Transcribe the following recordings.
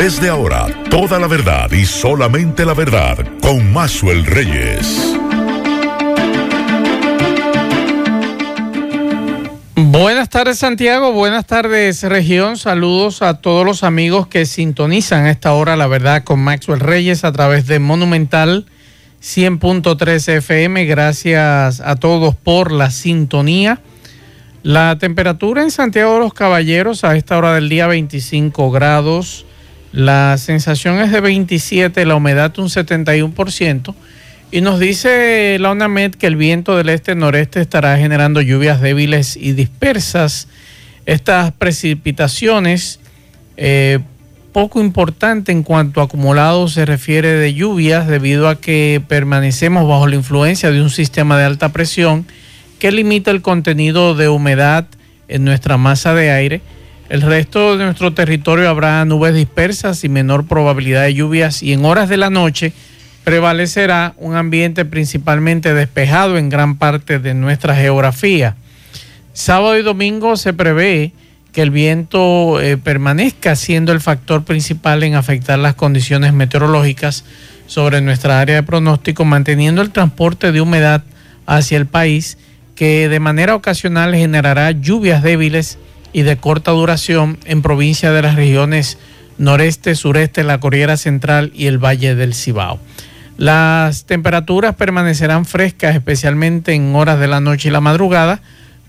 Desde ahora, toda la verdad y solamente la verdad con Maxwell Reyes. Buenas tardes Santiago, buenas tardes región, saludos a todos los amigos que sintonizan a esta hora la verdad con Maxwell Reyes a través de Monumental 100.3 FM, gracias a todos por la sintonía. La temperatura en Santiago de los Caballeros a esta hora del día 25 grados, la sensación es de 27, la humedad un 71%. Y nos dice la UNAMED que el viento del este-noreste estará generando lluvias débiles y dispersas. Estas precipitaciones, eh, poco importante en cuanto a acumulado se refiere de lluvias, debido a que permanecemos bajo la influencia de un sistema de alta presión que limita el contenido de humedad en nuestra masa de aire. El resto de nuestro territorio habrá nubes dispersas y menor probabilidad de lluvias y en horas de la noche prevalecerá un ambiente principalmente despejado en gran parte de nuestra geografía. Sábado y domingo se prevé que el viento eh, permanezca siendo el factor principal en afectar las condiciones meteorológicas sobre nuestra área de pronóstico, manteniendo el transporte de humedad hacia el país, que de manera ocasional generará lluvias débiles y de corta duración en provincias de las regiones noreste, sureste, la Corriera Central y el Valle del Cibao. Las temperaturas permanecerán frescas, especialmente en horas de la noche y la madrugada,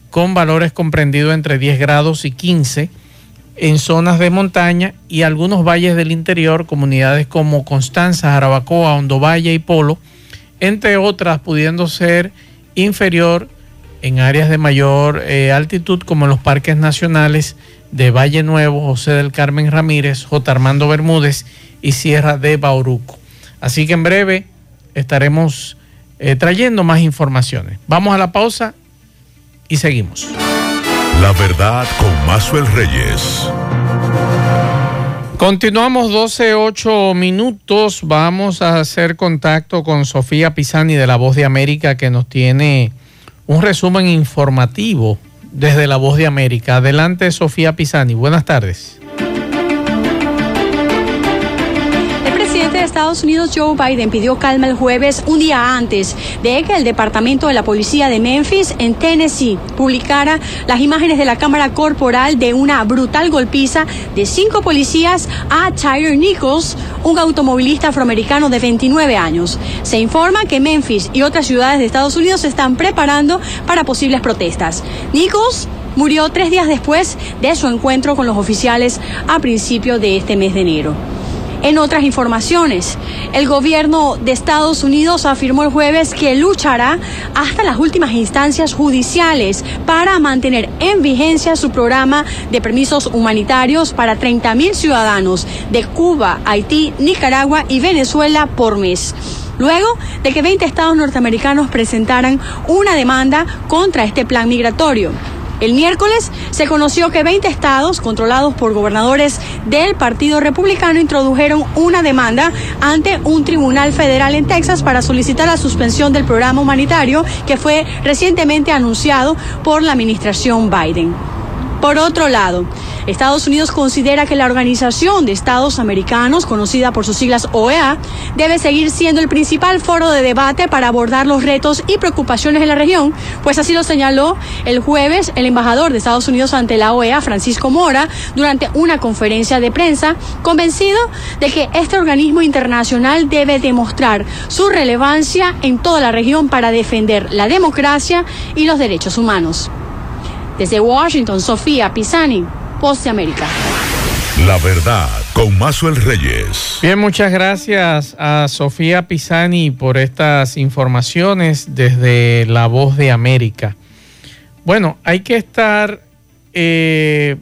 con valores comprendidos entre 10 grados y 15 en zonas de montaña y algunos valles del interior, comunidades como Constanza, Jarabacoa, Hondo Valle y Polo, entre otras pudiendo ser inferior en áreas de mayor eh, altitud como los parques nacionales de Valle Nuevo, José del Carmen Ramírez, J. Armando Bermúdez y Sierra de Bauruco. Así que en breve estaremos eh, trayendo más informaciones. Vamos a la pausa y seguimos. La verdad con Mazuel Reyes. Continuamos 12, 8 minutos. Vamos a hacer contacto con Sofía Pisani de La Voz de América que nos tiene un resumen informativo desde La Voz de América. Adelante, Sofía Pisani. Buenas tardes. Estados Unidos Joe Biden pidió calma el jueves, un día antes de que el Departamento de la Policía de Memphis, en Tennessee, publicara las imágenes de la cámara corporal de una brutal golpiza de cinco policías a Tyre Nichols, un automovilista afroamericano de 29 años. Se informa que Memphis y otras ciudades de Estados Unidos se están preparando para posibles protestas. Nichols murió tres días después de su encuentro con los oficiales a principios de este mes de enero. En otras informaciones, el gobierno de Estados Unidos afirmó el jueves que luchará hasta las últimas instancias judiciales para mantener en vigencia su programa de permisos humanitarios para 30.000 ciudadanos de Cuba, Haití, Nicaragua y Venezuela por mes luego de que 20 estados norteamericanos presentaran una demanda contra este plan migratorio. El miércoles se conoció que 20 estados controlados por gobernadores del Partido Republicano introdujeron una demanda ante un tribunal federal en Texas para solicitar la suspensión del programa humanitario que fue recientemente anunciado por la administración Biden. Por otro lado, Estados Unidos considera que la Organización de Estados Americanos, conocida por sus siglas OEA, debe seguir siendo el principal foro de debate para abordar los retos y preocupaciones en la región, pues así lo señaló el jueves el embajador de Estados Unidos ante la OEA, Francisco Mora, durante una conferencia de prensa, convencido de que este organismo internacional debe demostrar su relevancia en toda la región para defender la democracia y los derechos humanos. Desde Washington, Sofía Pisani, Post América. La verdad, con Mazuel Reyes. Bien, muchas gracias a Sofía Pisani por estas informaciones desde La Voz de América. Bueno, hay que estar eh,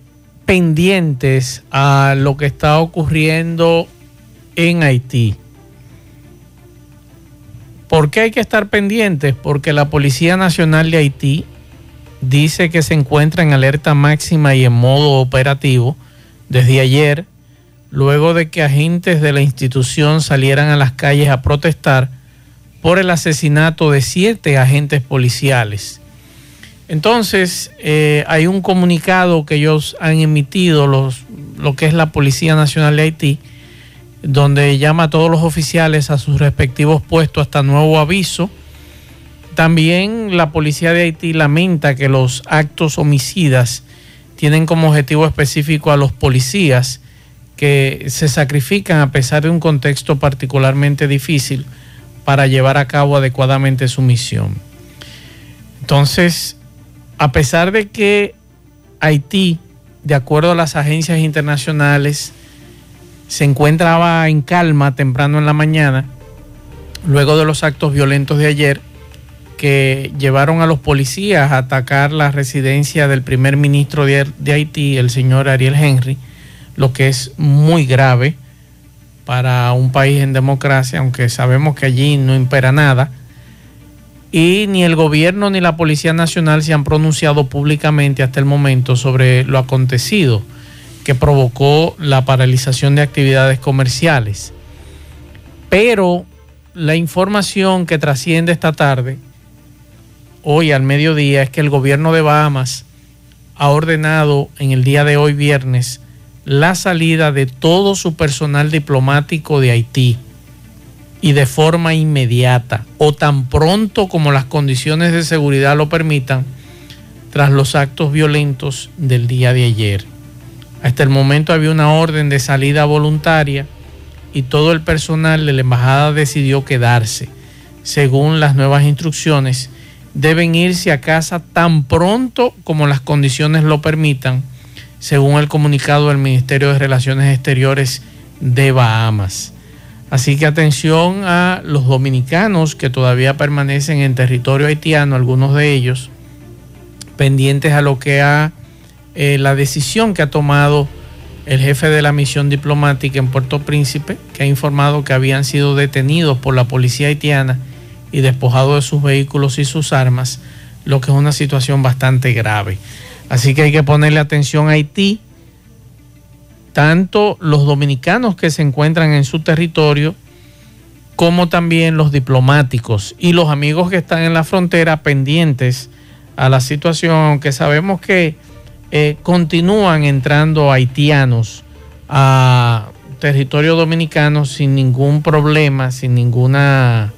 pendientes a lo que está ocurriendo en Haití. ¿Por qué hay que estar pendientes? Porque la Policía Nacional de Haití dice que se encuentra en alerta máxima y en modo operativo desde ayer, luego de que agentes de la institución salieran a las calles a protestar por el asesinato de siete agentes policiales. Entonces, eh, hay un comunicado que ellos han emitido, lo que es la Policía Nacional de Haití, donde llama a todos los oficiales a sus respectivos puestos hasta nuevo aviso. También la policía de Haití lamenta que los actos homicidas tienen como objetivo específico a los policías que se sacrifican a pesar de un contexto particularmente difícil para llevar a cabo adecuadamente su misión. Entonces, a pesar de que Haití, de acuerdo a las agencias internacionales, se encontraba en calma temprano en la mañana, luego de los actos violentos de ayer, que llevaron a los policías a atacar la residencia del primer ministro de, Haití, el señor Ariel Henry, lo que es muy grave para un país en democracia, aunque sabemos que allí no impera nada. Y ni el gobierno ni la Policía Nacional se han pronunciado públicamente hasta el momento sobre lo acontecido que provocó la paralización de actividades comerciales. Pero la información que trasciende esta tarde hoy al mediodía es que el gobierno de Bahamas ha ordenado en el día de hoy viernes la salida de todo su personal diplomático de Haití y de forma inmediata o tan pronto como las condiciones de seguridad lo permitan tras los actos violentos del día de ayer. Hasta el momento había una orden de salida voluntaria y todo el personal de la embajada decidió quedarse, según las nuevas instrucciones deben irse a casa tan pronto como las condiciones lo permitan, según el comunicado del Ministerio de Relaciones Exteriores de Bahamas. Así que atención a los dominicanos que todavía permanecen en territorio haitiano, algunos de ellos, pendientes a lo que ha eh, la decisión que ha tomado el jefe de la misión diplomática en Puerto Príncipe, que ha informado que habían sido detenidos por la policía haitiana y despojado de sus vehículos y sus armas, lo que es una situación bastante grave. Así que hay que ponerle atención a Haití, tanto los dominicanos que se encuentran en su territorio, como también los diplomáticos y los amigos que están en la frontera pendientes a la situación, aunque sabemos que eh, continúan entrando haitianos a territorio dominicano sin ningún problema, sin ninguna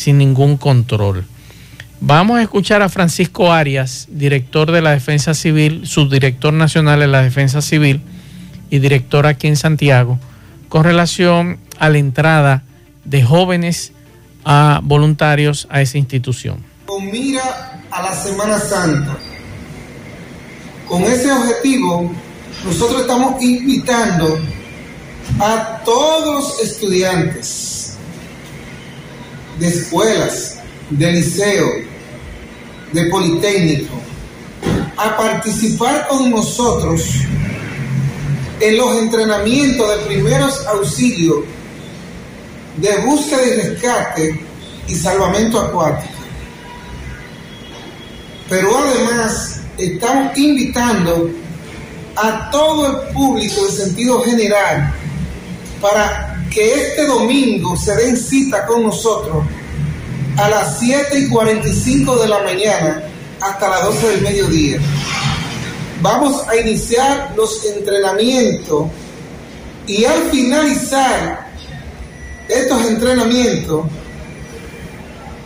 sin ningún control. Vamos a escuchar a Francisco Arias, director de la Defensa Civil, subdirector nacional de la Defensa Civil y director aquí en Santiago, con relación a la entrada de jóvenes a voluntarios a esa institución. Con mira a la Semana Santa. Con ese objetivo, nosotros estamos invitando a todos los estudiantes de escuelas, de liceo, de politécnico, a participar con nosotros en los entrenamientos de primeros auxilios, de búsqueda y rescate y salvamento acuático. Pero además estamos invitando a todo el público en sentido general para que este domingo se den cita con nosotros a las 7 y 45 de la mañana hasta las 12 del mediodía. Vamos a iniciar los entrenamientos y al finalizar estos entrenamientos,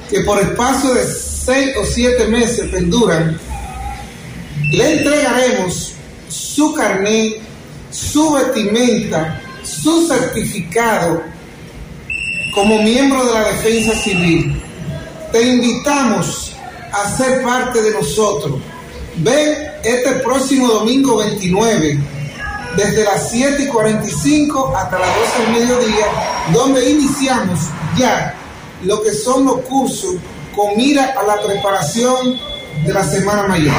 que por espacio de 6 o 7 meses perduran, le entregaremos su carnet, su vestimenta, su certificado como miembro de la defensa civil. Te invitamos a ser parte de nosotros. Ven este próximo domingo 29, desde las 7 y 45 hasta las 12 del mediodía, donde iniciamos ya lo que son los cursos con mira a la preparación de la Semana Mayor.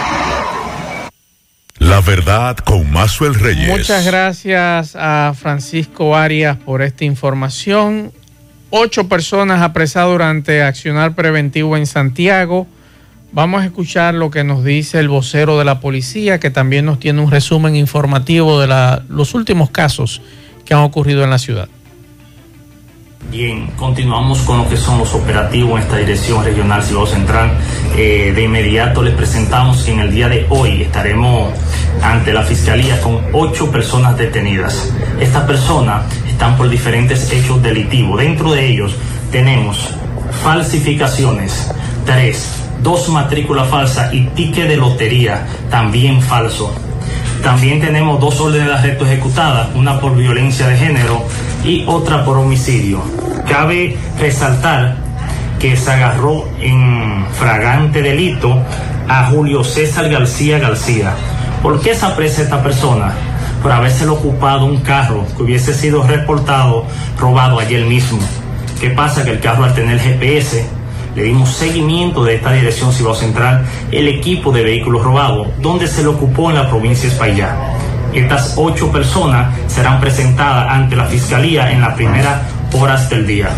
La verdad con Mazuel Reyes. Muchas gracias a Francisco Arias por esta información. Ocho personas apresadas durante accionar preventivo en Santiago. Vamos a escuchar lo que nos dice el vocero de la policía, que también nos tiene un resumen informativo de los últimos casos que han ocurrido en la ciudad. Bien, continuamos con lo que son los operativos en esta dirección regional Ciudad Central. Eh, de inmediato les presentamos que en el día de hoy estaremos ante la fiscalía con ocho personas detenidas. Estas personas están por diferentes hechos delictivos. Dentro de ellos tenemos falsificaciones, tres, dos matrículas falsas y ticket de lotería, también falso. También tenemos dos órdenes de arresto ejecutadas, una por violencia de género y otra por homicidio. Cabe resaltar que se agarró en fragante delito a Julio César García García. ¿Por qué se aprecia esta persona? Por haberse ocupado un carro que hubiese sido reportado robado ayer mismo. ¿Qué pasa? Que el carro al tener GPS le dimos seguimiento de esta dirección Cibao Central el equipo de vehículos robados, donde se le ocupó en la provincia de Espaillá. Estas ocho personas serán presentadas ante la Fiscalía en las primeras horas del día.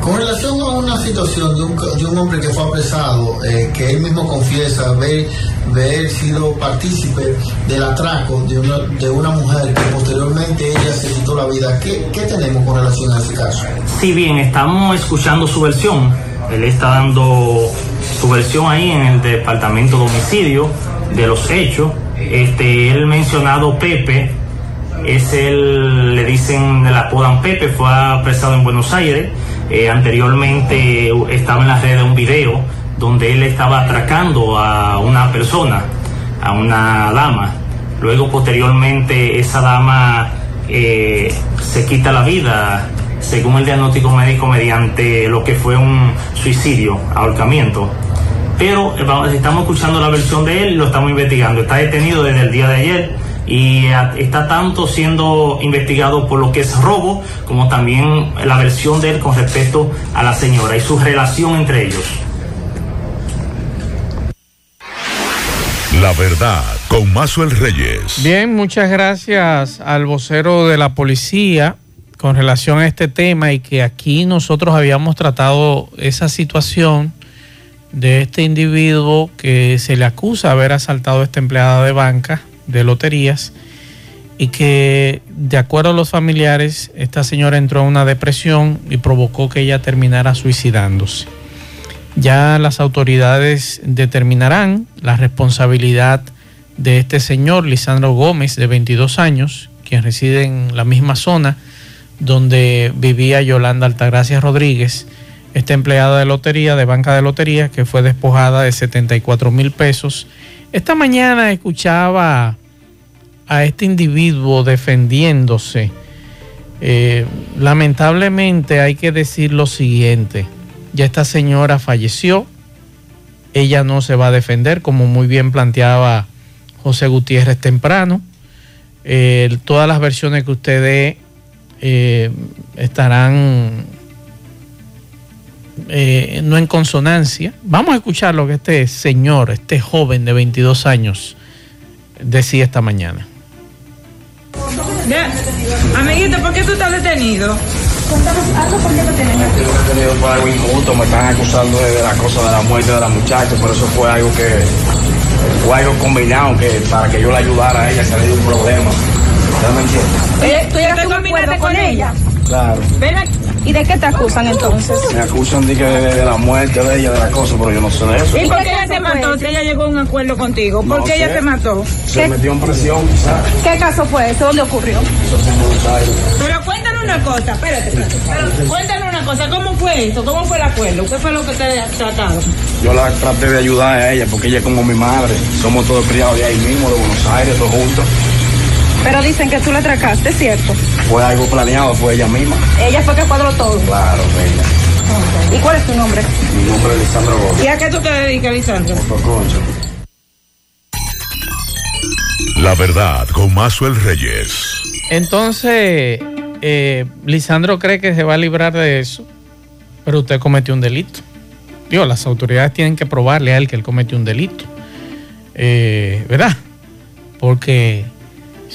Con relación a una situación de un, de un hombre que fue apresado, eh, que él mismo confiesa haber, haber sido partícipe del atraco de una, de una mujer que posteriormente ella se quitó la vida, ¿qué, ¿qué tenemos con relación a ese caso? Sí, bien, estamos escuchando su versión. Él está dando su versión ahí en el departamento de homicidio de los hechos. Este, él mencionado Pepe, es el, le dicen, le apodan Pepe, fue apresado en Buenos Aires. Eh, anteriormente estaba en las redes un video donde él estaba atracando a una persona, a una dama. Luego, posteriormente, esa dama eh, se quita la vida, según el diagnóstico médico, mediante lo que fue un suicidio, ahorcamiento. Pero eh, estamos escuchando la versión de él y lo estamos investigando. Está detenido desde el día de ayer y está tanto siendo investigado por lo que es robo como también la versión de él con respecto a la señora y su relación entre ellos. La verdad con Mazuel Reyes. Bien, muchas gracias al vocero de la policía con relación a este tema y que aquí nosotros habíamos tratado esa situación de este individuo que se le acusa de haber asaltado a esta empleada de banca de loterías y que de acuerdo a los familiares esta señora entró en una depresión y provocó que ella terminara suicidándose. Ya las autoridades determinarán la responsabilidad de este señor, Lisandro Gómez, de 22 años, quien reside en la misma zona donde vivía Yolanda Altagracia Rodríguez, esta empleada de lotería, de banca de lotería, que fue despojada de 74 mil pesos esta mañana escuchaba a este individuo defendiéndose. Eh, lamentablemente hay que decir lo siguiente, ya esta señora falleció, ella no se va a defender, como muy bien planteaba José Gutiérrez temprano. Eh, todas las versiones que usted eh, estarán eh, no en consonancia. Vamos a escuchar lo que este señor, este joven de 22 años, decía esta mañana. Ya. Amiguito, ¿por qué tú estás detenido? Cuéntanos algo por qué te aquí. Estoy detenido por algo injusto, me están acusando de la cosa de la muerte de la muchacha, pero eso fue algo que fue algo combinado que para que yo la ayudara a ella salir de un problema. ¿Usted me entiende? ¿Tú llegaste a un acuerdo con ella? Claro. Ven aquí. ¿Y de qué te acusan entonces? Me acusan de, que de la muerte de ella, de la cosa, pero yo no sé de eso. ¿Y por qué ella te mató? Si ella llegó a un acuerdo contigo. ¿Por No qué ella te mató? Se ¿Qué? metió en presión, quizás. ¿Qué caso fue ese? ¿Dónde ocurrió? Eso fue en Buenos Aires. Pero cuéntanos una cosa, espérate, espérate. Pero cuéntanos una cosa, ¿cómo fue eso? ¿Cómo fue el acuerdo? ¿Qué fue lo que te trataron? Yo la traté de ayudar a ella porque ella es como mi madre. Somos todos criados de ahí mismo, de Buenos Aires, todos juntos. Pero dicen que tú le atracaste, ¿cierto? Fue algo planeado, fue ella misma. Ella fue que cuadró todo. Claro, ella. ¿Y cuál es tu nombre? Mi nombre es Lisandro Gómez. ¿Y a qué tú te dedicas, Lisandro? Concho. La verdad con Mazuel Reyes. Entonces, eh, Lisandro cree que se va a librar de eso, pero usted cometió un delito. Digo, las autoridades tienen que probarle a él que él cometió un delito. Eh, ¿Verdad? Porque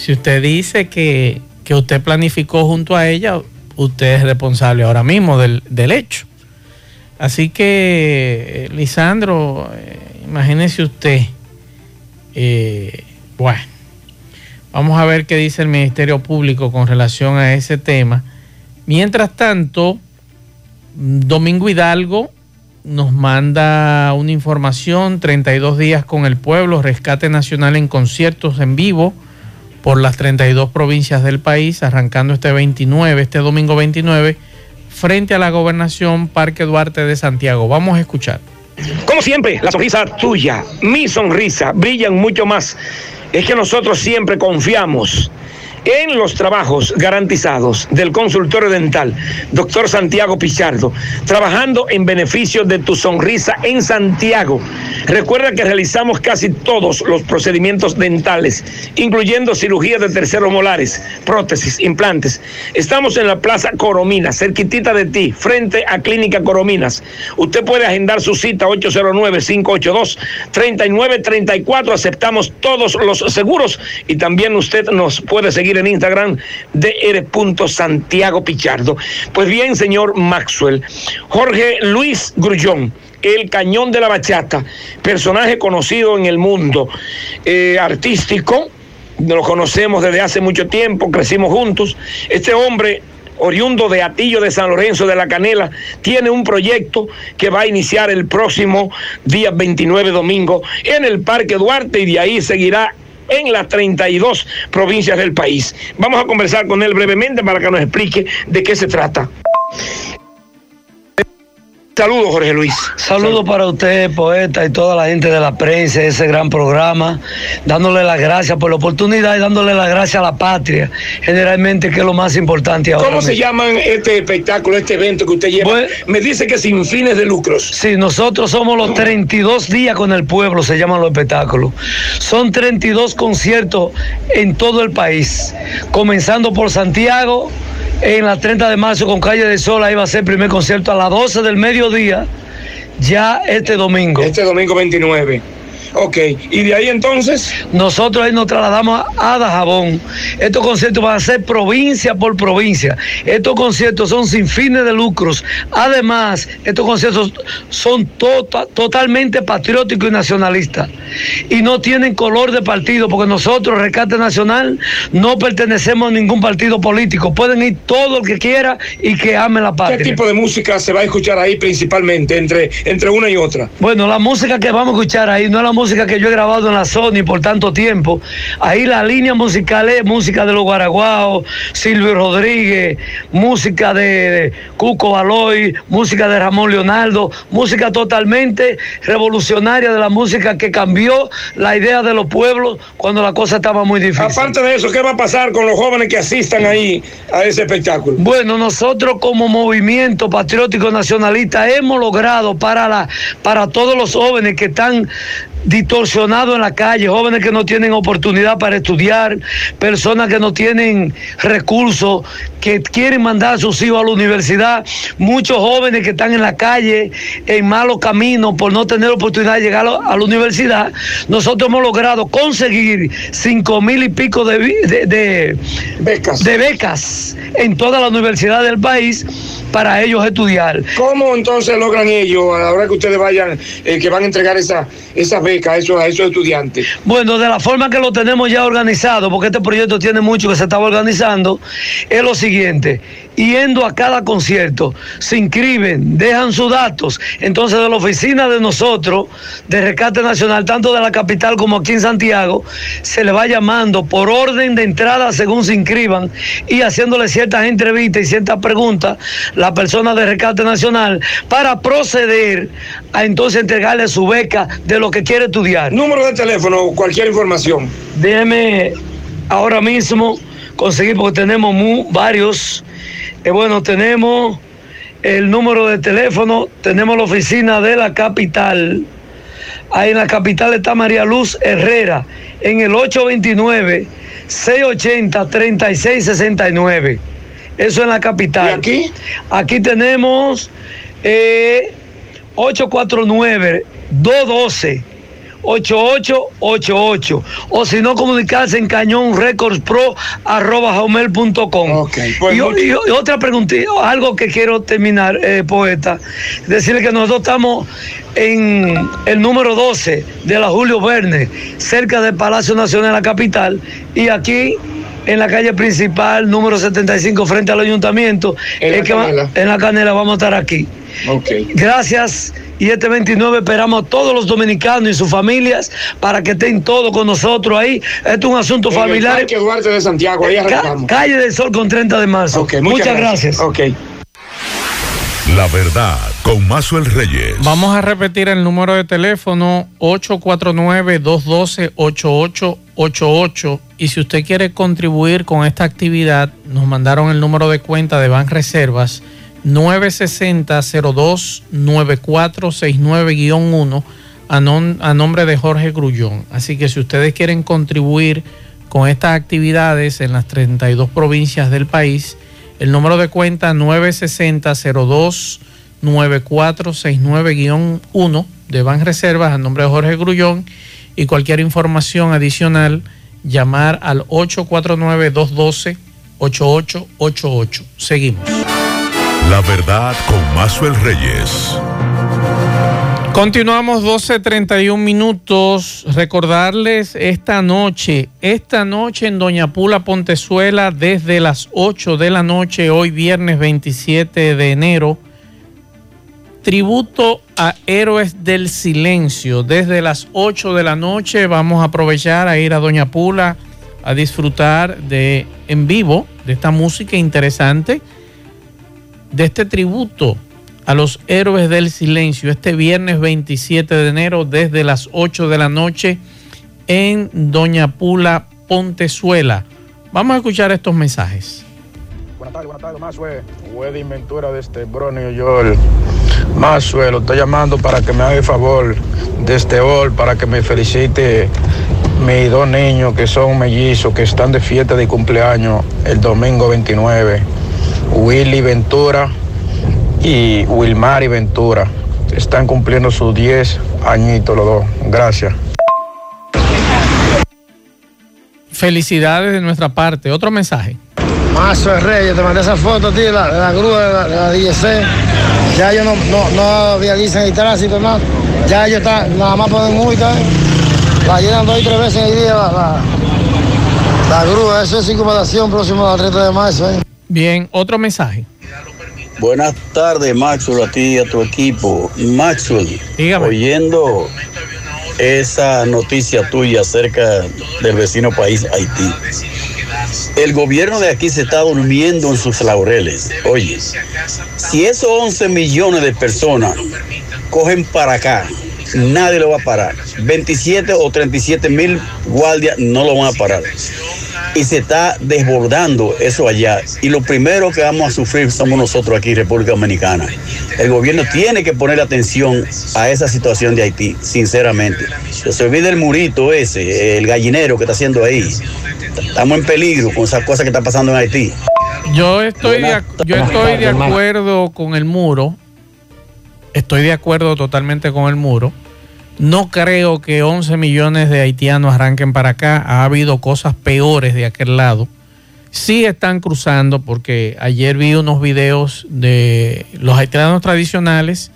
si usted dice que, que usted planificó junto a ella, usted es responsable ahora mismo del, del hecho. Así que, eh, Lisandro, eh, imagínese usted, eh, bueno, vamos a ver qué dice el Ministerio Público con relación a ese tema. Mientras tanto, Domingo Hidalgo nos manda una información, 32 días con el pueblo, rescate nacional en conciertos en vivo, por las 32 provincias del país, arrancando este 29, este domingo 29, frente a la gobernación Parque Duarte de Santiago. Vamos a escuchar. Como siempre, la sonrisa tuya, mi sonrisa, brillan mucho más. Es que nosotros siempre confiamos en los trabajos garantizados del consultorio dental, doctor Santiago Pichardo, trabajando en beneficio de tu sonrisa en Santiago. Recuerda que realizamos casi todos los procedimientos dentales, incluyendo cirugía de terceros molares, prótesis, implantes. Estamos en la Plaza Corominas, cerquitita de ti, frente a Clínica Corominas. Usted puede agendar su cita 809-582-3934. Aceptamos todos los seguros y también usted nos puede seguir en Instagram de Santiago Pichardo. Pues bien, señor Maxwell, Jorge Luis Grullón el cañón de la bachata, personaje conocido en el mundo eh, artístico, lo conocemos desde hace mucho tiempo, crecimos juntos. Este hombre oriundo de Atillo de San Lorenzo de la Canela, tiene un proyecto que va a iniciar el próximo día 29 domingo en el Parque Duarte y de ahí seguirá en las 32 provincias del país. Vamos a conversar con él brevemente para que nos explique de qué se trata. Saludos, Jorge Luis. Saludos para usted, poeta, y toda la gente de la prensa, ese gran programa, dándole las gracias por la oportunidad y dándole las gracias a la patria, generalmente, que es lo más importante ahora. ¿Cómo se llama este espectáculo, este evento que usted lleva? Me dice que sin fines de lucros. Sí, nosotros somos los 32 días con el pueblo, se llaman los espectáculos. Son 32 conciertos en todo el país, comenzando por Santiago en la 30 de marzo con Calle de Sol. Ahí va a ser el primer concierto a las 12 del mediodía, ya este domingo. Este domingo 29. Ok, y de ahí entonces. Nosotros ahí nos trasladamos a Dajabón. Estos conciertos van a ser provincia por provincia. Estos conciertos son sin fines de lucros. Además, estos conciertos son tota, totalmente patrióticos y nacionalistas. Y no tienen color de partido, porque nosotros, Rescate Nacional, no pertenecemos a ningún partido político. Pueden ir todo el que quiera y que ame la patria. ¿Qué tipo de música se va a escuchar ahí principalmente, entre, entre una y otra? Bueno, la música que vamos a escuchar ahí no es la música música que yo he grabado en la Sony por tanto tiempo. Ahí la línea musical es música de los Guaraguaos, Silvio Rodríguez, música de, Cuco Baloy, música de Ramón Leonardo, música totalmente revolucionaria de la música que cambió la idea de los pueblos cuando la cosa estaba muy difícil. Aparte de eso, ¿qué va a pasar con los jóvenes que asistan ahí a ese espectáculo? Bueno, nosotros como movimiento patriótico nacionalista hemos logrado para, la, para todos los jóvenes que están distorsionados en la calle, jóvenes que no tienen oportunidad para estudiar, personas que no tienen recursos, que quieren mandar a sus hijos a la universidad, muchos jóvenes que están en la calle en malos caminos por no tener oportunidad de llegar a la universidad. Nosotros hemos logrado conseguir cinco mil y pico de, de, becas. de becas en toda la universidad del país para ellos estudiar. ¿Cómo entonces logran ellos, a la hora que ustedes vayan, eh, que van a entregar esa, esas becas a esos, estudiantes? Bueno, de la forma que lo tenemos ya organizado, porque este proyecto tiene mucho que se estaba organizando, es lo siguiente yendo a cada concierto, se inscriben, dejan sus datos. Entonces, de la oficina de nosotros, de Rescate Nacional, tanto de la capital como aquí en Santiago, se le va llamando por orden de entrada según se inscriban y haciéndole ciertas entrevistas y ciertas preguntas la persona de Rescate Nacional para proceder a entonces entregarle su beca de lo que quiere estudiar. Número de teléfono, cualquier información. Déjeme ahora mismo conseguir porque tenemos varios eh, bueno, tenemos el número de teléfono, tenemos la oficina de la capital. Ahí en la capital está María Luz Herrera, en el 829-680-3669. Eso en la capital. ¿Y aquí? Aquí tenemos 849-212. Eh, 8888 o si no comunicarse en cañón records pro arroba pues y, otra pregunta, algo que quiero terminar, eh, poeta, decirle que nosotros estamos en el número 12 de la Julio Verne, cerca del Palacio Nacional de la capital, y aquí en la calle principal, número 75, frente al ayuntamiento, en, la, en la canela vamos a estar aquí. Gracias. Y este 29 esperamos a todos los dominicanos y sus familias para que estén todos con nosotros ahí. Esto es un asunto En el familiar. Parque Duarte de Santiago, ahí Ca- arrancamos. calle del Sol con 30 de marzo. Muchas, gracias. Ok. La verdad con Mazuel Reyes. Vamos a repetir el número de teléfono 849-212-8888 y si usted quiere contribuir con esta actividad, nos mandaron el número de cuenta de Ban Reservas 960-02-9469-1 a, a nombre de Jorge Grullón. Así que si ustedes quieren contribuir con estas actividades en las 32 provincias del país, el número de cuenta 960-02-9469-1 de Ban Reservas a nombre de Jorge Grullón y cualquier información adicional llamar al 849-212-8888. Seguimos. La verdad con Mazuel Reyes. Continuamos 12.31 minutos. Recordarles esta noche, esta noche en Doña Pula Pontezuela, desde las 8 de la noche, hoy viernes 27 de enero, tributo a Héroes del Silencio. Desde las 8 de la noche vamos a aprovechar a ir a Doña Pula a disfrutar de en vivo de esta música interesante, de este tributo a los héroes del silencio este viernes 27 de enero desde las 8 de la noche en Doña Pula Pontezuela. Vamos a escuchar estos mensajes. Buenas tardes, buenas tardes, Maxwell. Wedding Ventura de este Bronx, New York. Maxwell, lo estoy llamando para que me haga el favor de este hall, para que me felicite mis dos niños que son mellizos, que están de fiesta de cumpleaños el domingo 29. Willy Ventura y Wilmary Ventura. Están cumpliendo sus 10 añitos los dos. Gracias. Felicidades de nuestra parte. Otro mensaje. Mazo Reyes, te mandé esa foto, tío, de la, la grúa de la, la DGC. Ya yo no, no, no el tránsito, más. Ya ellos están, nada más ponen multa. ¿eh? La llenan dos y tres veces en el día la, la, la grúa. Eso es circunvalación próximo al 30 de marzo. ¿eh? Bien, otro mensaje. Buenas tardes, Maxwell, a ti y a tu equipo. Maxwell, oyendo esa noticia tuya acerca del vecino país Haití. El gobierno de aquí se está durmiendo en sus laureles. Oye, si esos 11 millones de personas cogen para acá, nadie lo va a parar. 27 o 37 mil guardias no lo van a parar. Y se está desbordando eso allá. Y lo primero que vamos a sufrir somos nosotros aquí, República Dominicana. El gobierno tiene que poner atención a esa situación de Haití, sinceramente. Que se olvide el murito ese, el gallinero que está haciendo ahí. Estamos en peligro con esas cosas que están pasando en Haití. Yo estoy, de, yo estoy de acuerdo con el muro. Estoy de acuerdo totalmente con el muro. No creo que 11 millones de haitianos arranquen para acá. Ha habido cosas peores de aquel lado. Sí están cruzando porque ayer vi unos videos de los haitianos tradicionales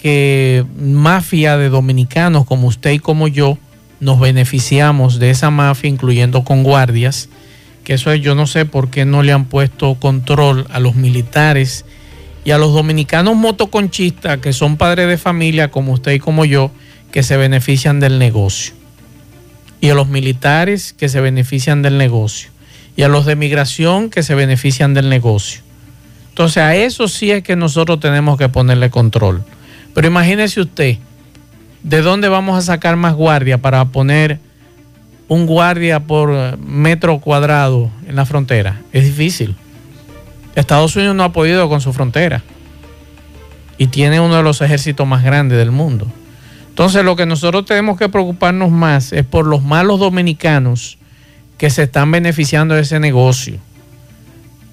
que mafia de dominicanos como usted y como yo nos beneficiamos de esa mafia, incluyendo con guardias, que eso es, yo no sé por qué no le han puesto control a los militares y a los dominicanos motoconchistas, que son padres de familia como usted y como yo, que se benefician del negocio. Y a los militares que se benefician del negocio. Y a los de migración que se benefician del negocio. Entonces a eso sí es que nosotros tenemos que ponerle control. Pero imagínese usted, ¿de dónde vamos a sacar más guardia para poner un guardia por metro cuadrado en la frontera? Es difícil. Estados Unidos no ha podido con su frontera. Y tiene uno de los ejércitos más grandes del mundo. Entonces lo que nosotros tenemos que preocuparnos más es por los malos dominicanos que se están beneficiando de ese negocio.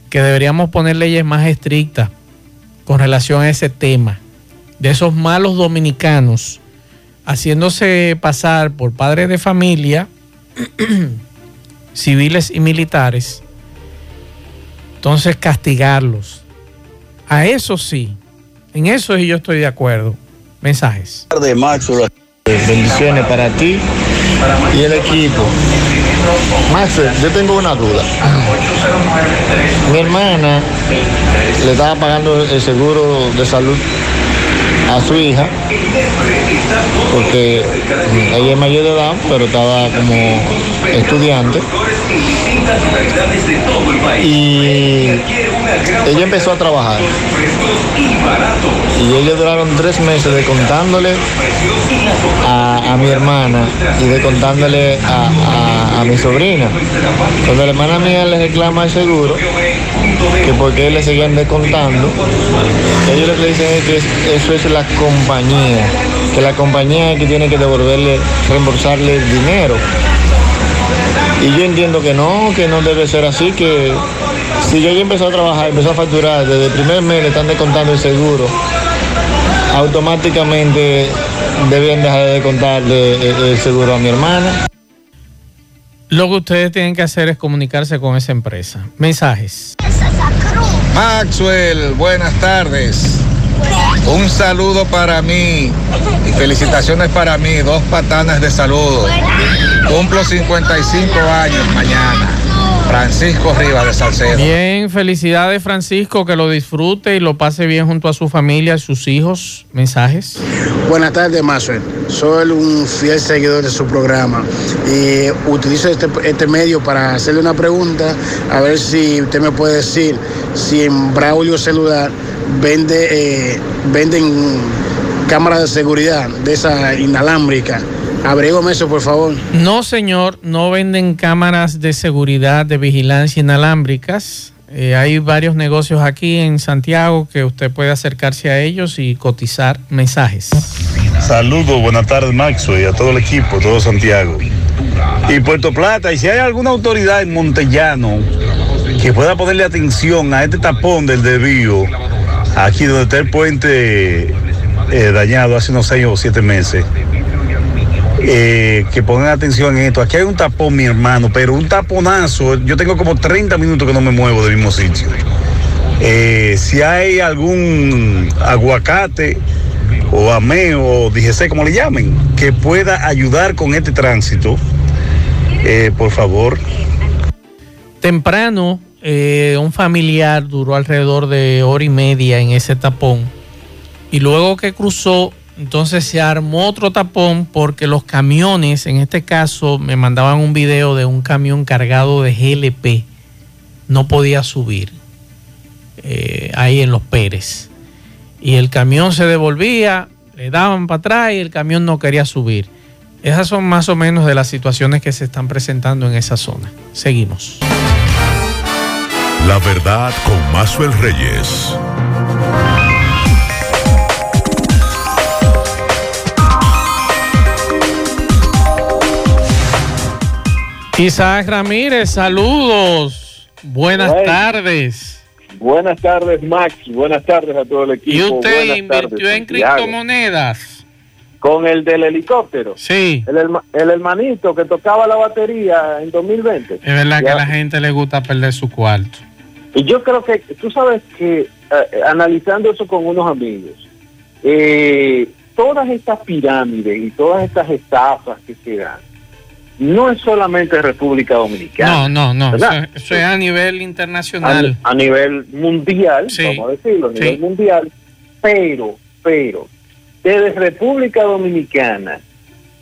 Que deberíamos poner leyes más estrictas con relación a ese tema. De esos malos dominicanos haciéndose pasar por padres de familia, civiles y militares. Entonces castigarlos. A eso sí. En eso sí yo estoy de acuerdo. Mensajes. Tardes, Maxwell. Bendiciones para ti y el equipo. Max, yo tengo una duda. Mi hermana le estaba pagando el seguro de salud a su hija, porque ella es mayor de edad, pero estaba como estudiante. Y ella empezó a trabajar. Y ellos duraron tres meses de contándole a, mi hermana y de contándole a, a mi sobrina. Cuando la hermana mía le reclama el seguro, que porque le seguían descontando, ellos lo que dicen que eso es la compañía, que la compañía es que tiene que devolverle, reembolsarle el dinero. Y yo entiendo que no, que no debe ser así, que si yo ya empezó a trabajar, empezó a facturar, desde el primer mes le están descontando el seguro, automáticamente deben dejar de descontarle el seguro a mi hermana. Lo que ustedes tienen que hacer es comunicarse con esa empresa. Mensajes. Maxwell, buenas tardes. Un saludo para mí y felicitaciones para mí, dos patanas de saludo. Cumplo 55 años mañana. Francisco Rivas de Salcedo. Bien, felicidades Francisco, que lo disfrute y lo pase bien junto a su familia y sus hijos. Mensajes. Buenas tardes, Maxwell. Soy un fiel seguidor de su programa y utilizo este, este, medio para hacerle una pregunta, a ver si usted me puede decir si en Braulio Celular vende, eh, venden cámaras de seguridad de esa inalámbrica Abrígame eso, por favor. No, señor, no venden cámaras de seguridad de vigilancia inalámbricas. Eh, hay varios negocios aquí en Santiago que usted puede acercarse a ellos y cotizar mensajes. Saludos, buenas tardes, Maxo, y a todo el equipo, todo Santiago. Y Puerto Plata, y si hay alguna autoridad en Montellano que pueda ponerle atención a este tapón del desvío, aquí donde está el puente eh, dañado hace unos seis o siete meses eh, que pongan atención en esto. Aquí hay un tapón, mi hermano, pero un taponazo. Yo tengo como 30 minutos que no me muevo del mismo sitio. Eh, si hay algún aguacate o amé o DGC, como le llamen, que pueda ayudar con este tránsito, eh, por favor. Temprano, un familiar duró alrededor de hora y media en ese tapón y luego que cruzó entonces se armó otro tapón porque los camiones, en este caso me mandaban un video de un camión cargado de GLP, no podía subir eh, ahí en los Pérez. Y el camión se devolvía, le daban para atrás y el camión no quería subir. Esas son más o menos de las situaciones que se están presentando en esa zona. Seguimos. La verdad con Mazuel Reyes. Isaac Ramírez, saludos. Buenas tardes. Buenas tardes, Max. Buenas tardes a todo el equipo. ¿Y usted invirtió en criptomonedas? Con el del helicóptero. Sí. El, hermanito que tocaba la batería en 2020. Es verdad que a la gente le gusta perder su cuarto. Y yo creo que, tú sabes que, eh, analizando eso con unos amigos, eh, todas estas pirámides y todas estas estafas que se dan, no es solamente República Dominicana. No, no, no, eso, es a nivel internacional. A, nivel mundial, vamos a decirlo, a nivel mundial, pero, pero, desde República Dominicana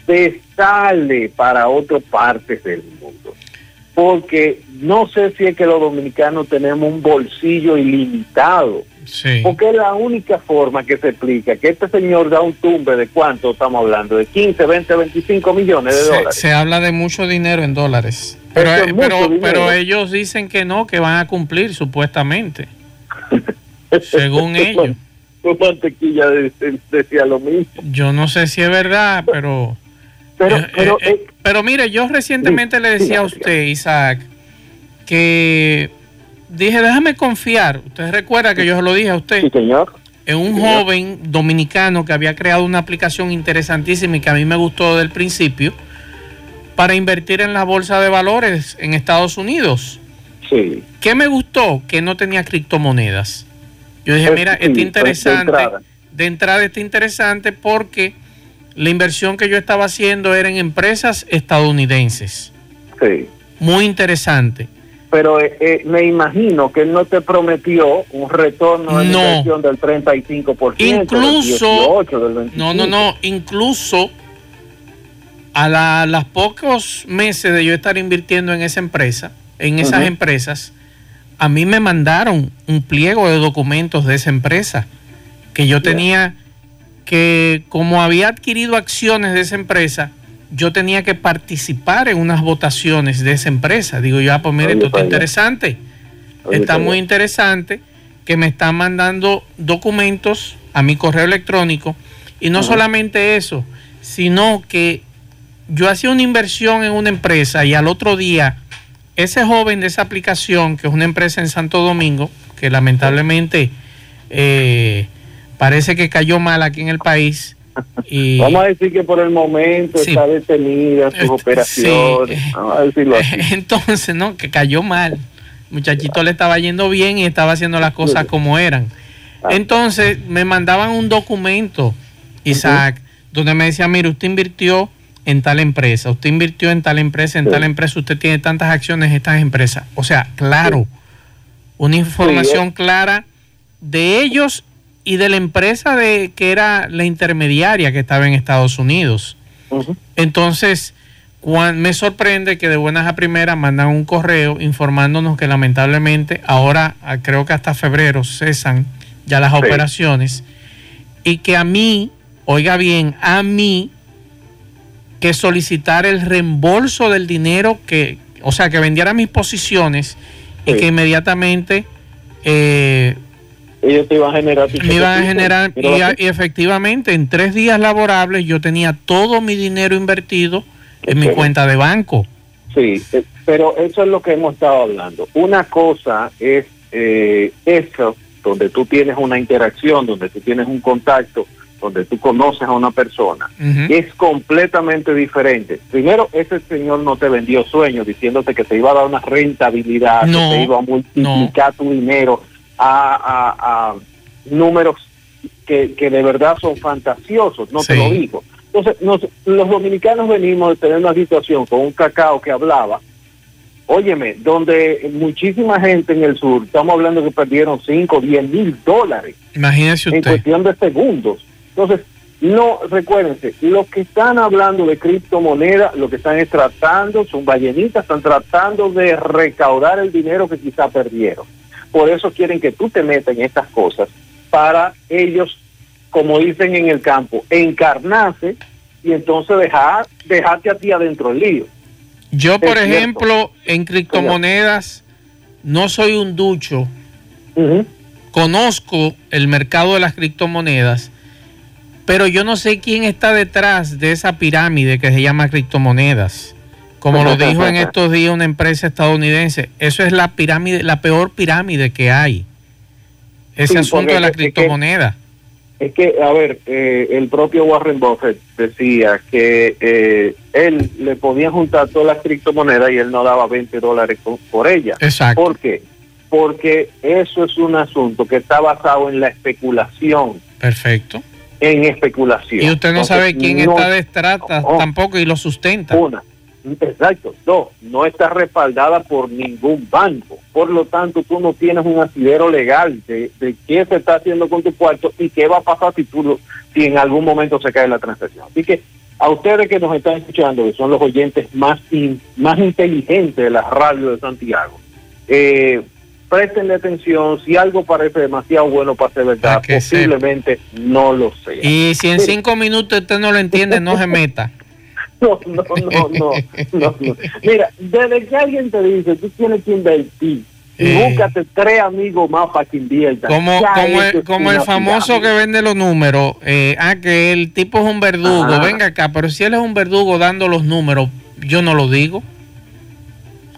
se sale para otras partes del mundo. Porque no sé si es que los dominicanos tenemos un bolsillo ilimitado porque es la única forma que se explica que este señor da un tumbe de cuánto estamos hablando, de 15, 20, 25 millones de dólares. Se habla de mucho dinero en dólares. Pero, eh, pero, ellos dicen que no, que van a cumplir supuestamente. según ellos. Mantequilla decía lo mismo. Yo no sé si es verdad, pero... Pero, eh, eh, pero, mire, yo recientemente le decía a usted, Isaac, que dije, déjame confiar. Usted recuerda que yo se lo dije a usted. Sí, señor. En un joven dominicano que había creado una aplicación interesantísima y que a mí me gustó desde el principio para invertir en la bolsa de valores en Estados Unidos. Sí. ¿Qué me gustó? Que no tenía criptomonedas. Yo dije, mira, está interesante. De entrada. de entrada está interesante porque la inversión que yo estaba haciendo era en empresas estadounidenses. Sí. Muy interesante. Pero eh, eh, me imagino que él no te prometió un retorno de No. inversión del 35%, Incluso- del 18, del 25. No, no, no. Incluso a la- las pocos meses de yo estar invirtiendo en esa empresa, en esas empresas, a mí me mandaron un pliego de documentos de esa empresa que yo tenía que, como había adquirido acciones de esa empresa, yo tenía que participar en unas votaciones de esa empresa. Digo yo, ah, pues mire, esto está interesante. Está muy interesante que me están mandando documentos a mi correo electrónico. Y no solamente eso, sino que yo hacía una inversión en una empresa y al otro día ese joven de esa aplicación, que es una empresa en Santo Domingo, que lamentablemente eh, parece que cayó mal aquí en el país. Y, Vamos a decir que por el momento Sí. está detenida sus Este, operaciones. sí. Vamos a decirlo así. Entonces, no, que cayó mal. Muchachito le estaba yendo bien y estaba haciendo las cosas como eran. Ah. Entonces, me mandaban un documento, Isaac, donde me decía, mire, usted invirtió en tal empresa, usted invirtió en tal empresa, en Sí. tal empresa, usted tiene tantas acciones en estas empresas. O sea, claro, una información clara de ellos y de la empresa de que era la intermediaria que estaba en Estados Unidos. Entonces, me sorprende que de buenas a primeras mandan un correo informándonos que lamentablemente ahora ah, creo que hasta febrero cesan ya las Sí. operaciones y que a mí, oiga bien, a mí que solicitar el reembolso del dinero que, o sea, que vendiera mis posiciones y que inmediatamente eh, Ellos te iban a generar. me iban a chequecito, generar míralo y, a- aquí. y efectivamente en tres días laborables yo tenía todo mi dinero invertido en mi cuenta de banco. Sí, eh, pero eso es lo que hemos estado hablando. Una cosa es eh, eso, donde tú tienes una interacción, donde tú tienes un contacto, donde tú conoces a una persona. Es completamente diferente. Primero, ese señor no te vendió sueños diciéndote que te iba a dar una rentabilidad, No, que te iba a multiplicar tu dinero a, a- a números que, que de verdad son fantasiosos, no te lo digo. Entonces, nos- los dominicanos venimos de tener una situación con un cacao que hablaba, óyeme, donde muchísima gente en el sur, estamos hablando que perdieron 5, 10 mil dólares Imagínese en usted. cuestión de segundos. Entonces, no, recuérdense, los que están hablando de criptomonedas, lo que están es tratando, son ballenitas, están tratando de recaudar el dinero que quizá perdieron. Por eso quieren que tú te metas en estas cosas, para ellos, como dicen en el campo, encarnarse y entonces dejar, dejarte a ti adentro del lío. Yo, por Es cierto. ejemplo, en criptomonedas no soy un ducho. Conozco el mercado de las criptomonedas, pero yo no sé quién está detrás de esa pirámide que se llama criptomonedas. Como lo dijo en estos días una empresa estadounidense, eso es la pirámide, la peor pirámide que hay. Ese Sí, asunto de la es que- criptomoneda. Es que, a ver, eh, el propio Warren Buffett decía que eh, él le podía juntar todas las criptomonedas y él no daba 20 dólares por, ellas. Exacto. ¿Por qué? Porque eso es un asunto que está basado en la especulación, Perfecto. en especulación. Y usted no Entonces, sabe quién no- está detrás no. tampoco y lo sustenta. Una. Exacto. Dos, no está respaldada por ningún banco. Por lo tanto, tú no tienes un asidero legal de, de qué se está haciendo con tu cuarto y qué va a pasar si, tú lo- si en algún momento se cae la transacción. Así que a ustedes que nos están escuchando, que son los oyentes más, in- más inteligentes de la radio de Santiago, eh, préstenle atención. Si algo parece demasiado bueno para ser verdad, posiblemente no lo sea. Y si en cinco minutos usted no lo entiende, no se meta. No, no, no, no, no, no. Mira, desde que alguien te dice, tú tienes que invertir, y Eh. búscate tres amigos más para que inviertan. Como, como, el, como el famoso que vende los números. eh, ah, que el tipo es un verdugo. Ajá. Venga acá, pero si él es un verdugo dando los números, yo no lo digo.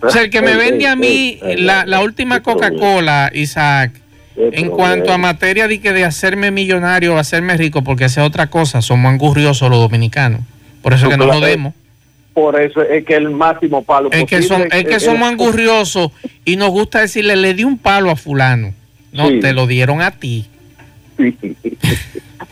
O sea, el que me Ey, vende ey, a mí la, última. Coca-Cola, Isaac, en cuanto a materia de, que de hacerme millonario o hacerme rico, porque hace otra cosa, somos angurriosos los dominicanos. Por eso que no Claro. jodemos. Por eso es que el máximo palo Es que, son, es que es- somos angurriosos y nos gusta decirle, le di un palo a fulano. No, Sí. te lo dieron a ti. Sí.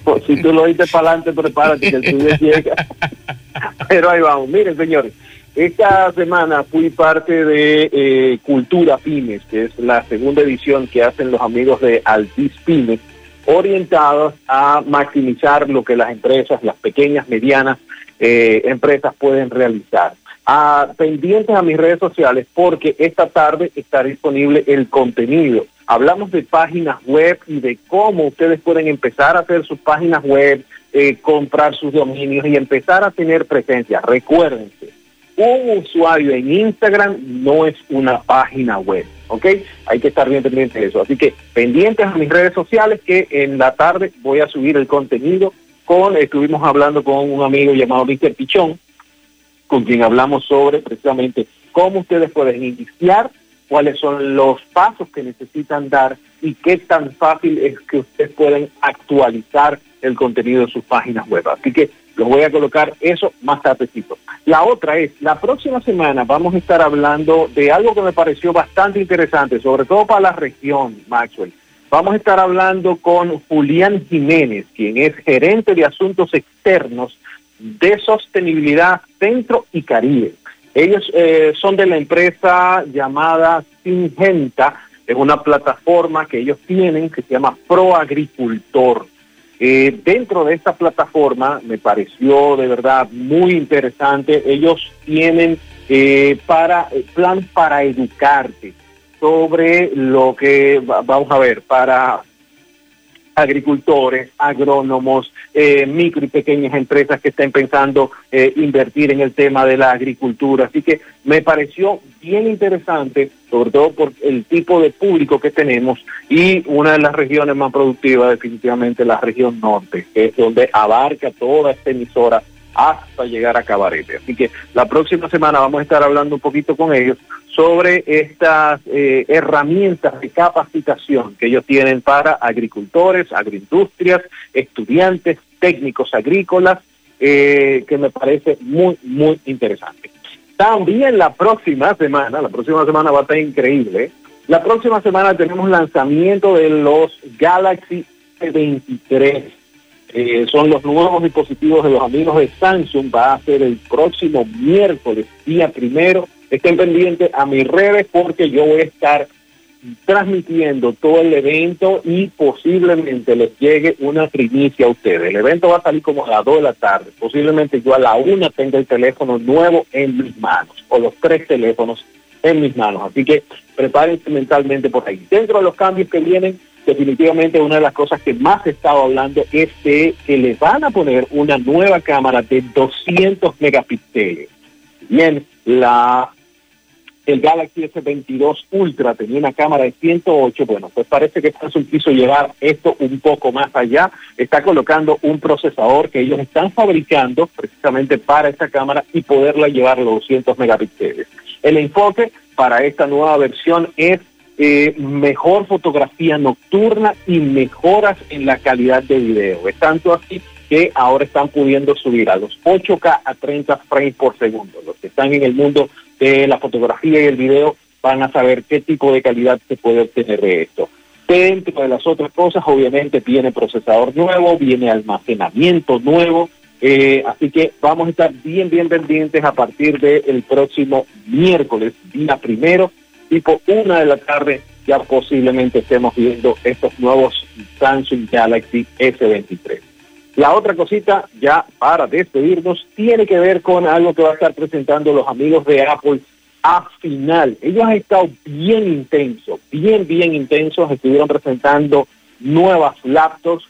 Pues, si tú lo dices para adelante, prepárate que el tuyo llega. Pero ahí vamos. Miren, señores, esta semana fui parte de eh, Cultura Pymes, que es la segunda edición que hacen los amigos de Altis Pymes, orientados a maximizar lo que las empresas, las pequeñas, medianas eh, empresas pueden realizar. A, pendientes a mis redes sociales porque esta tarde está disponible el contenido. Hablamos de páginas web y de cómo ustedes pueden empezar a hacer sus páginas web, eh, comprar sus dominios y empezar a tener presencia. Recuérdense, un usuario en Instagram no es una página web, ¿ok? Hay que estar bien pendiente de eso. Así que pendientes a mis redes sociales que en la tarde voy a subir el contenido con, estuvimos hablando con un amigo llamado Mr. Pichón, con quien hablamos sobre precisamente cómo ustedes pueden iniciar, cuáles son los pasos que necesitan dar y qué tan fácil es que ustedes pueden actualizar el contenido de sus páginas web. Así que los voy a colocar eso más tardecito. La otra es, la próxima semana vamos a estar hablando de algo que me pareció bastante interesante, sobre todo para la región, Maxwell. Vamos a estar hablando con Julián Jiménez, quien es gerente de asuntos externos de sostenibilidad Centro y Caribe. Ellos eh, son de la empresa llamada Singenta, es una plataforma que ellos tienen que se llama Proagricultor. Eh, dentro de esta plataforma me pareció de verdad muy interesante. Ellos tienen eh, para eh, plan para educarte sobre lo que vamos a ver para agricultores, agrónomos, eh, micro y pequeñas empresas que estén pensando eh, invertir en el tema de la agricultura. Así que me pareció bien interesante, sobre todo por el tipo de público que tenemos y una de las regiones más productivas definitivamente la región norte, que es donde abarca toda esta emisora hasta llegar a Cabarete. Así que la próxima semana vamos a estar hablando un poquito con ellos sobre estas eh, herramientas de capacitación que ellos tienen para agricultores, agroindustrias, estudiantes, técnicos agrícolas, eh, que me parece muy, muy interesante. También la próxima semana, la próxima semana va a estar increíble, la próxima semana tenemos lanzamiento de los Galaxy 23 eh, son los nuevos dispositivos de los amigos de Samsung. Va a ser el próximo miércoles, día primero. Estén pendientes a mis redes porque yo voy a estar transmitiendo todo el evento y posiblemente les llegue una primicia a ustedes. El evento va a salir como a las 2 de la tarde. Posiblemente yo a la 1 tenga el teléfono nuevo en mis manos o los tres teléfonos en mis manos. Así que prepárense mentalmente por ahí. Dentro de los cambios que vienen, definitivamente una de las cosas que más he estado hablando es de que le van a poner una nueva cámara de 200 megapíxeles. Bien, la el Galaxy S22 Ultra tenía una cámara de 108, bueno, pues parece que Samsung quiso llevar esto un poco más allá, está colocando un procesador que ellos están fabricando precisamente para esta cámara y poderla llevar a los 200 megapíxeles. El enfoque para esta nueva versión es eh, mejor fotografía nocturna y mejoras en la calidad de video. Es tanto así que ahora están pudiendo subir a los 8K a 30 frames por segundo. Los que están en el mundo de la fotografía y el video van a saber qué tipo de calidad se puede obtener de esto. Dentro de las otras cosas, obviamente viene procesador nuevo, viene almacenamiento nuevo, eh, así que vamos a estar bien, bien pendientes a partir del próximo miércoles, día primero, tipo una de la tarde, ya posiblemente estemos viendo estos nuevos Samsung Galaxy S23. La otra cosita, ya para despedirnos, tiene que ver con algo que va a estar presentando los amigos de Apple a final. Ellos han estado bien intensos, bien, bien intensos, estuvieron presentando nuevas laptops,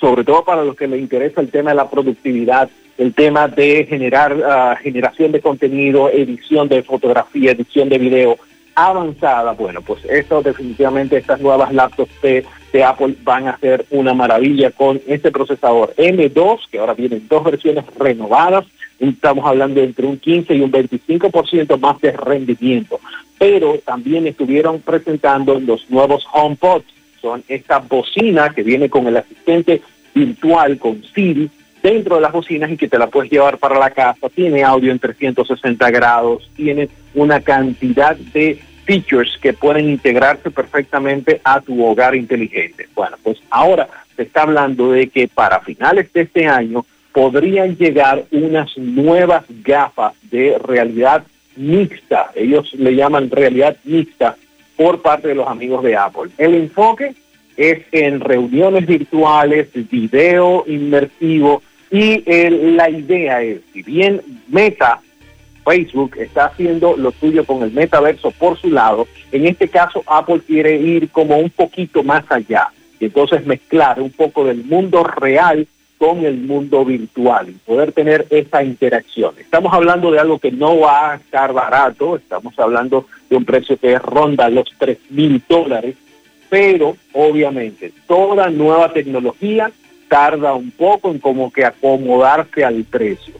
sobre todo para los que les interesa el tema de la productividad, el tema de generar ah, generación de contenido, edición de fotografía, edición de video avanzada. Bueno, pues esto definitivamente, estas nuevas laptops de, Apple van a ser una maravilla con este procesador M2, que ahora vienen dos versiones renovadas. Estamos hablando entre un 15 y un 25% más de rendimiento. Pero también estuvieron presentando los nuevos HomePods. Son esta bocina que viene con el asistente virtual, con Siri, dentro de las bocinas y que te la puedes llevar para la casa. Tiene audio en 360 grados, tiene una cantidad de features que pueden integrarse perfectamente a tu hogar inteligente. Bueno, pues ahora se está hablando de que para finales de este año podrían llegar unas nuevas gafas de realidad mixta. Ellos le llaman realidad mixta por parte de los amigos de Apple. El enfoque es en reuniones virtuales, video inmersivo y la idea es, si bien Meta, Facebook está haciendo lo suyo con el metaverso por su lado, en este caso Apple quiere ir como un poquito más allá y entonces mezclar un poco del mundo real con el mundo virtual y poder tener esa interacción. Estamos hablando de algo que no va a estar barato, estamos hablando de un precio que ronda los 3 mil dólares, pero obviamente toda nueva tecnología tarda un poco en como que acomodarse al precio.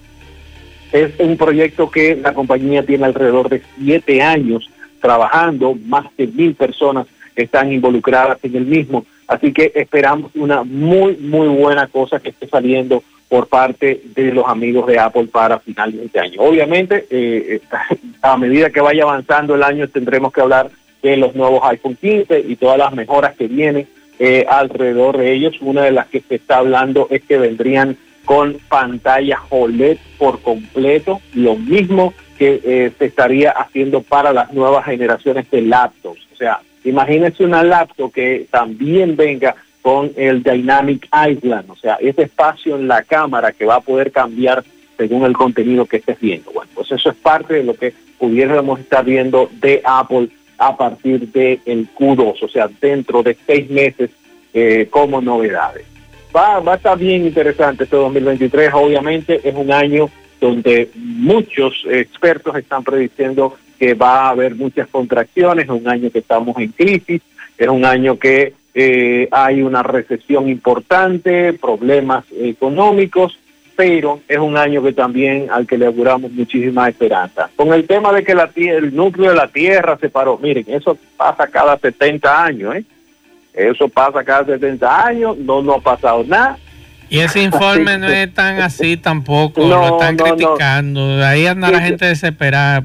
Es un proyecto que la compañía tiene alrededor de siete años trabajando, más de mil personas están involucradas en el mismo Así que esperamos una muy, muy buena cosa que esté saliendo por parte de los amigos de Apple para finales de este año. Obviamente, eh, a medida que vaya avanzando el año, tendremos que hablar de los nuevos iPhone 15 y todas las mejoras que vienen eh, alrededor de ellos. Una de las que se está hablando es que vendrían con pantalla OLED por completo, lo mismo que eh, se estaría haciendo para las nuevas generaciones de laptops. O sea, Imagínense una laptop que también venga con el Dynamic Island, o sea, ese espacio en la cámara que va a poder cambiar según el contenido que estés viendo. Bueno, pues eso es parte de lo que pudiéramos estar viendo de Apple a partir del el Q2, o sea, dentro de seis meses eh, como novedades. Va, va a estar bien interesante este 2023, obviamente es un año donde muchos expertos están prediciendo que va a haber muchas contracciones, es un año que estamos en crisis, es un año que eh, hay una recesión importante, problemas económicos, pero es un año que también al que le auguramos muchísima esperanza. Con el tema de que la el núcleo de la Tierra se paró, miren, eso pasa cada 70 años, ¿eh? Eso pasa cada 70 años, no, no ha pasado nada, y ese informe no es tan así tampoco, lo están criticando. Ahí anda la gente desesperada.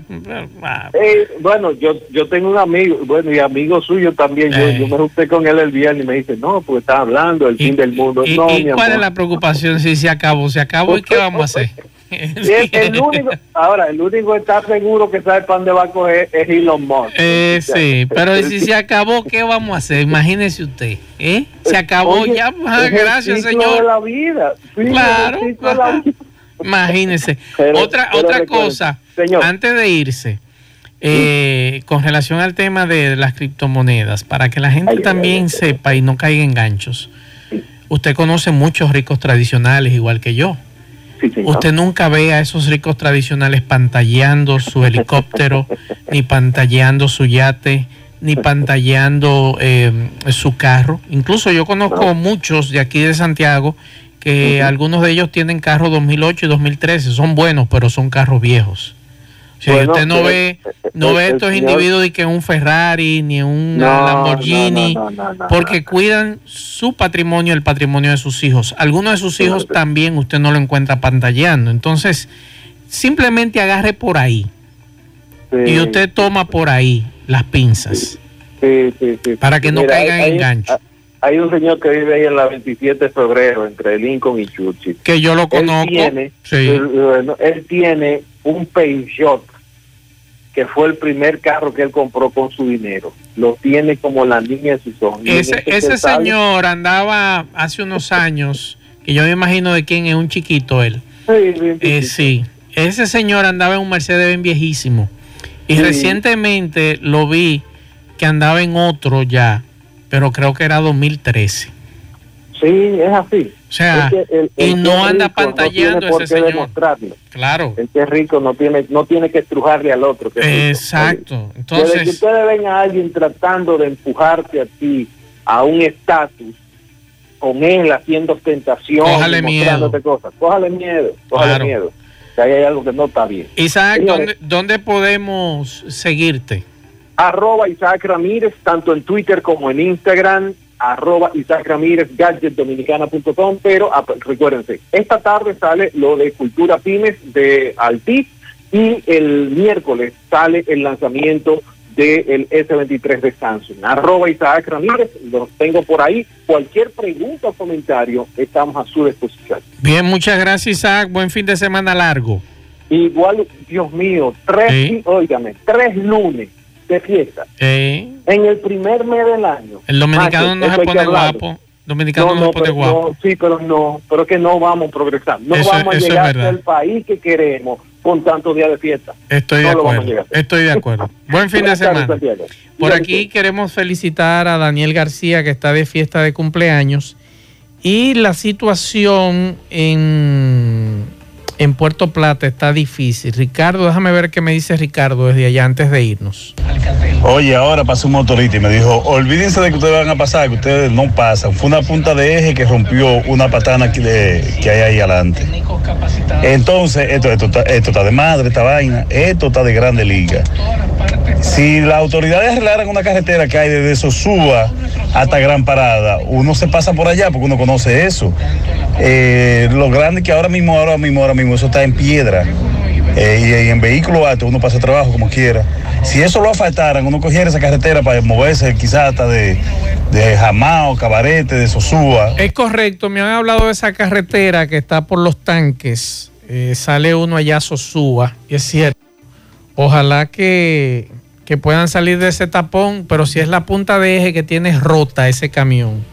Eh, bueno, yo yo tengo un amigo, bueno, y amigo suyo también. Yo, yo, me junté con él el viernes y me dice, no, pues está hablando del fin del mundo. ¿Y, no, cuál es la preocupación si se acabó? ¿Se acabó y qué vamos a hacer? el, único, ahora, el único que está seguro que sabe para dónde va a coger es Elon Musk. Eh, sí, pero si se acabó, ¿qué vamos a hacer? Imagínese usted. ¿eh? Se acabó ya. Gracias, señor. De la vida. claro. Imagínese. otra otra cosa, antes de irse, eh, con relación al tema de las criptomonedas, para que la gente también sepa y no caiga en ganchos. Usted conoce muchos ricos tradicionales, igual que yo. Usted nunca ve a esos ricos tradicionales pantallando su helicóptero, ni pantallando su yate, ni pantallando eh, su carro. Incluso yo conozco muchos de aquí de Santiago que algunos de ellos tienen carros 2008 y 2013. Son buenos, pero son carros viejos. Si usted no ve, no ve estos individuos de que un Ferrari ni un Lamborghini, porque cuidan su patrimonio, el patrimonio de sus hijos. Algunos de sus hijos también usted no lo encuentra pantallando. Entonces, simplemente agarre por ahí y usted toma por ahí las pinzas para que no caigan en gancho. Hay un señor que vive ahí en la 27 de febrero entre Lincoln y Churchill. Que yo lo conozco. Él tiene, él tiene un Peugeot que fue el primer carro que él compró con su dinero. Lo tiene como la niña de sus ojos. Ese, ese señor andaba hace unos años, que yo me imagino de quién es un chiquito él. Sí, eh, sí. ese señor andaba en un Mercedes Benz viejísimo. Y recientemente lo vi que andaba en otro ya, pero creo que era 2013. Sí, es así. O sea, y no anda pantallando ese señor. Demostrarlo. Claro. El que es rico no tiene, no tiene que estrujarle al otro. Exacto. Entonces, Desde que ustedes ven a alguien tratando de empujarte a ti a un estatus, con él haciendo ostentación, cójale miedo. cosas, cójale miedo, cójale miedo. Que ahí hay algo que no está bien. Isaac, ¿dónde, ¿dónde podemos seguirte? Arroba Isaac Ramírez, tanto en Twitter como en Instagram arroba Isaac Ramírez, gadgetdominicana.com, pero recuérdense, esta tarde sale lo de Cultura Pymes de Altis y el miércoles sale el lanzamiento del S23 de Samsung. Arroba Isaac Ramírez, los tengo por ahí. Cualquier pregunta o comentario, estamos a su disposición. Bien, muchas gracias Isaac. Buen fin de semana largo. Igual, Dios mío, tres, tres lunes de fiesta. En el primer mes del año. El dominicano no se pone guapo. Dominicano no, se pone guapo. sí, pero no, pero que no vamos a progresar. No vamos a llegar al país que queremos con tantos días de fiesta. Estoy de acuerdo. Estoy de acuerdo. Buen fin de semana. Por aquí queremos felicitar a Daniel García que está de fiesta de cumpleaños y la situación en en Puerto Plata está difícil. Ricardo, déjame ver qué me dice Ricardo desde allá antes de irnos. Oye, ahora pasó un motorista y me dijo, olvídense de que ustedes van a pasar, que ustedes no pasan. Fue una punta de eje que rompió una patana que, hay ahí adelante. Entonces, esto, esto, esto está de madre, esta vaina, esto está de grande liga. Si las autoridades arreglaran una carretera que hay desde Sosúa hasta Gran Parada, uno se pasa por allá porque uno conoce eso. Eh, lo grande que ahora mismo, ahora mismo, ahora mismo, eso está en piedra. Eh, y, en vehículo alto uno pasa trabajo como quiera. Si eso lo afectaran, uno cogiera esa carretera para moverse quizás hasta de, de Jamao, Cabarete, de Sosúa. Es correcto, me han hablado de esa carretera que está por los tanques. Eh, sale uno allá a Sosúa, y es cierto. Ojalá que, que puedan salir de ese tapón, pero si es la punta de eje que tiene rota ese camión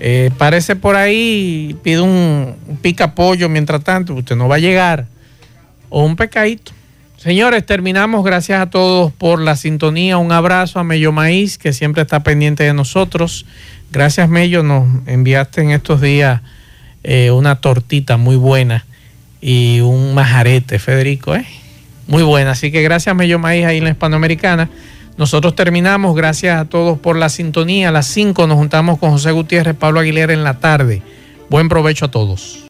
eh, parece por ahí, pide un, pica pollo mientras tanto, usted no va a llegar. O un pecadito. Señores, terminamos. Gracias a todos por la sintonía. Un abrazo a Mello Maíz, que siempre está pendiente de nosotros. Gracias, Mello. Nos enviaste en estos días eh, una tortita muy buena y un majarete, Federico. ¿eh? Muy buena. Así que gracias, Mello Maíz, ahí en la Hispanoamericana. Nosotros terminamos. Gracias a todos por la sintonía. A las 5 nos juntamos con José Gutiérrez, Pablo Aguilera en la tarde. Buen provecho a todos.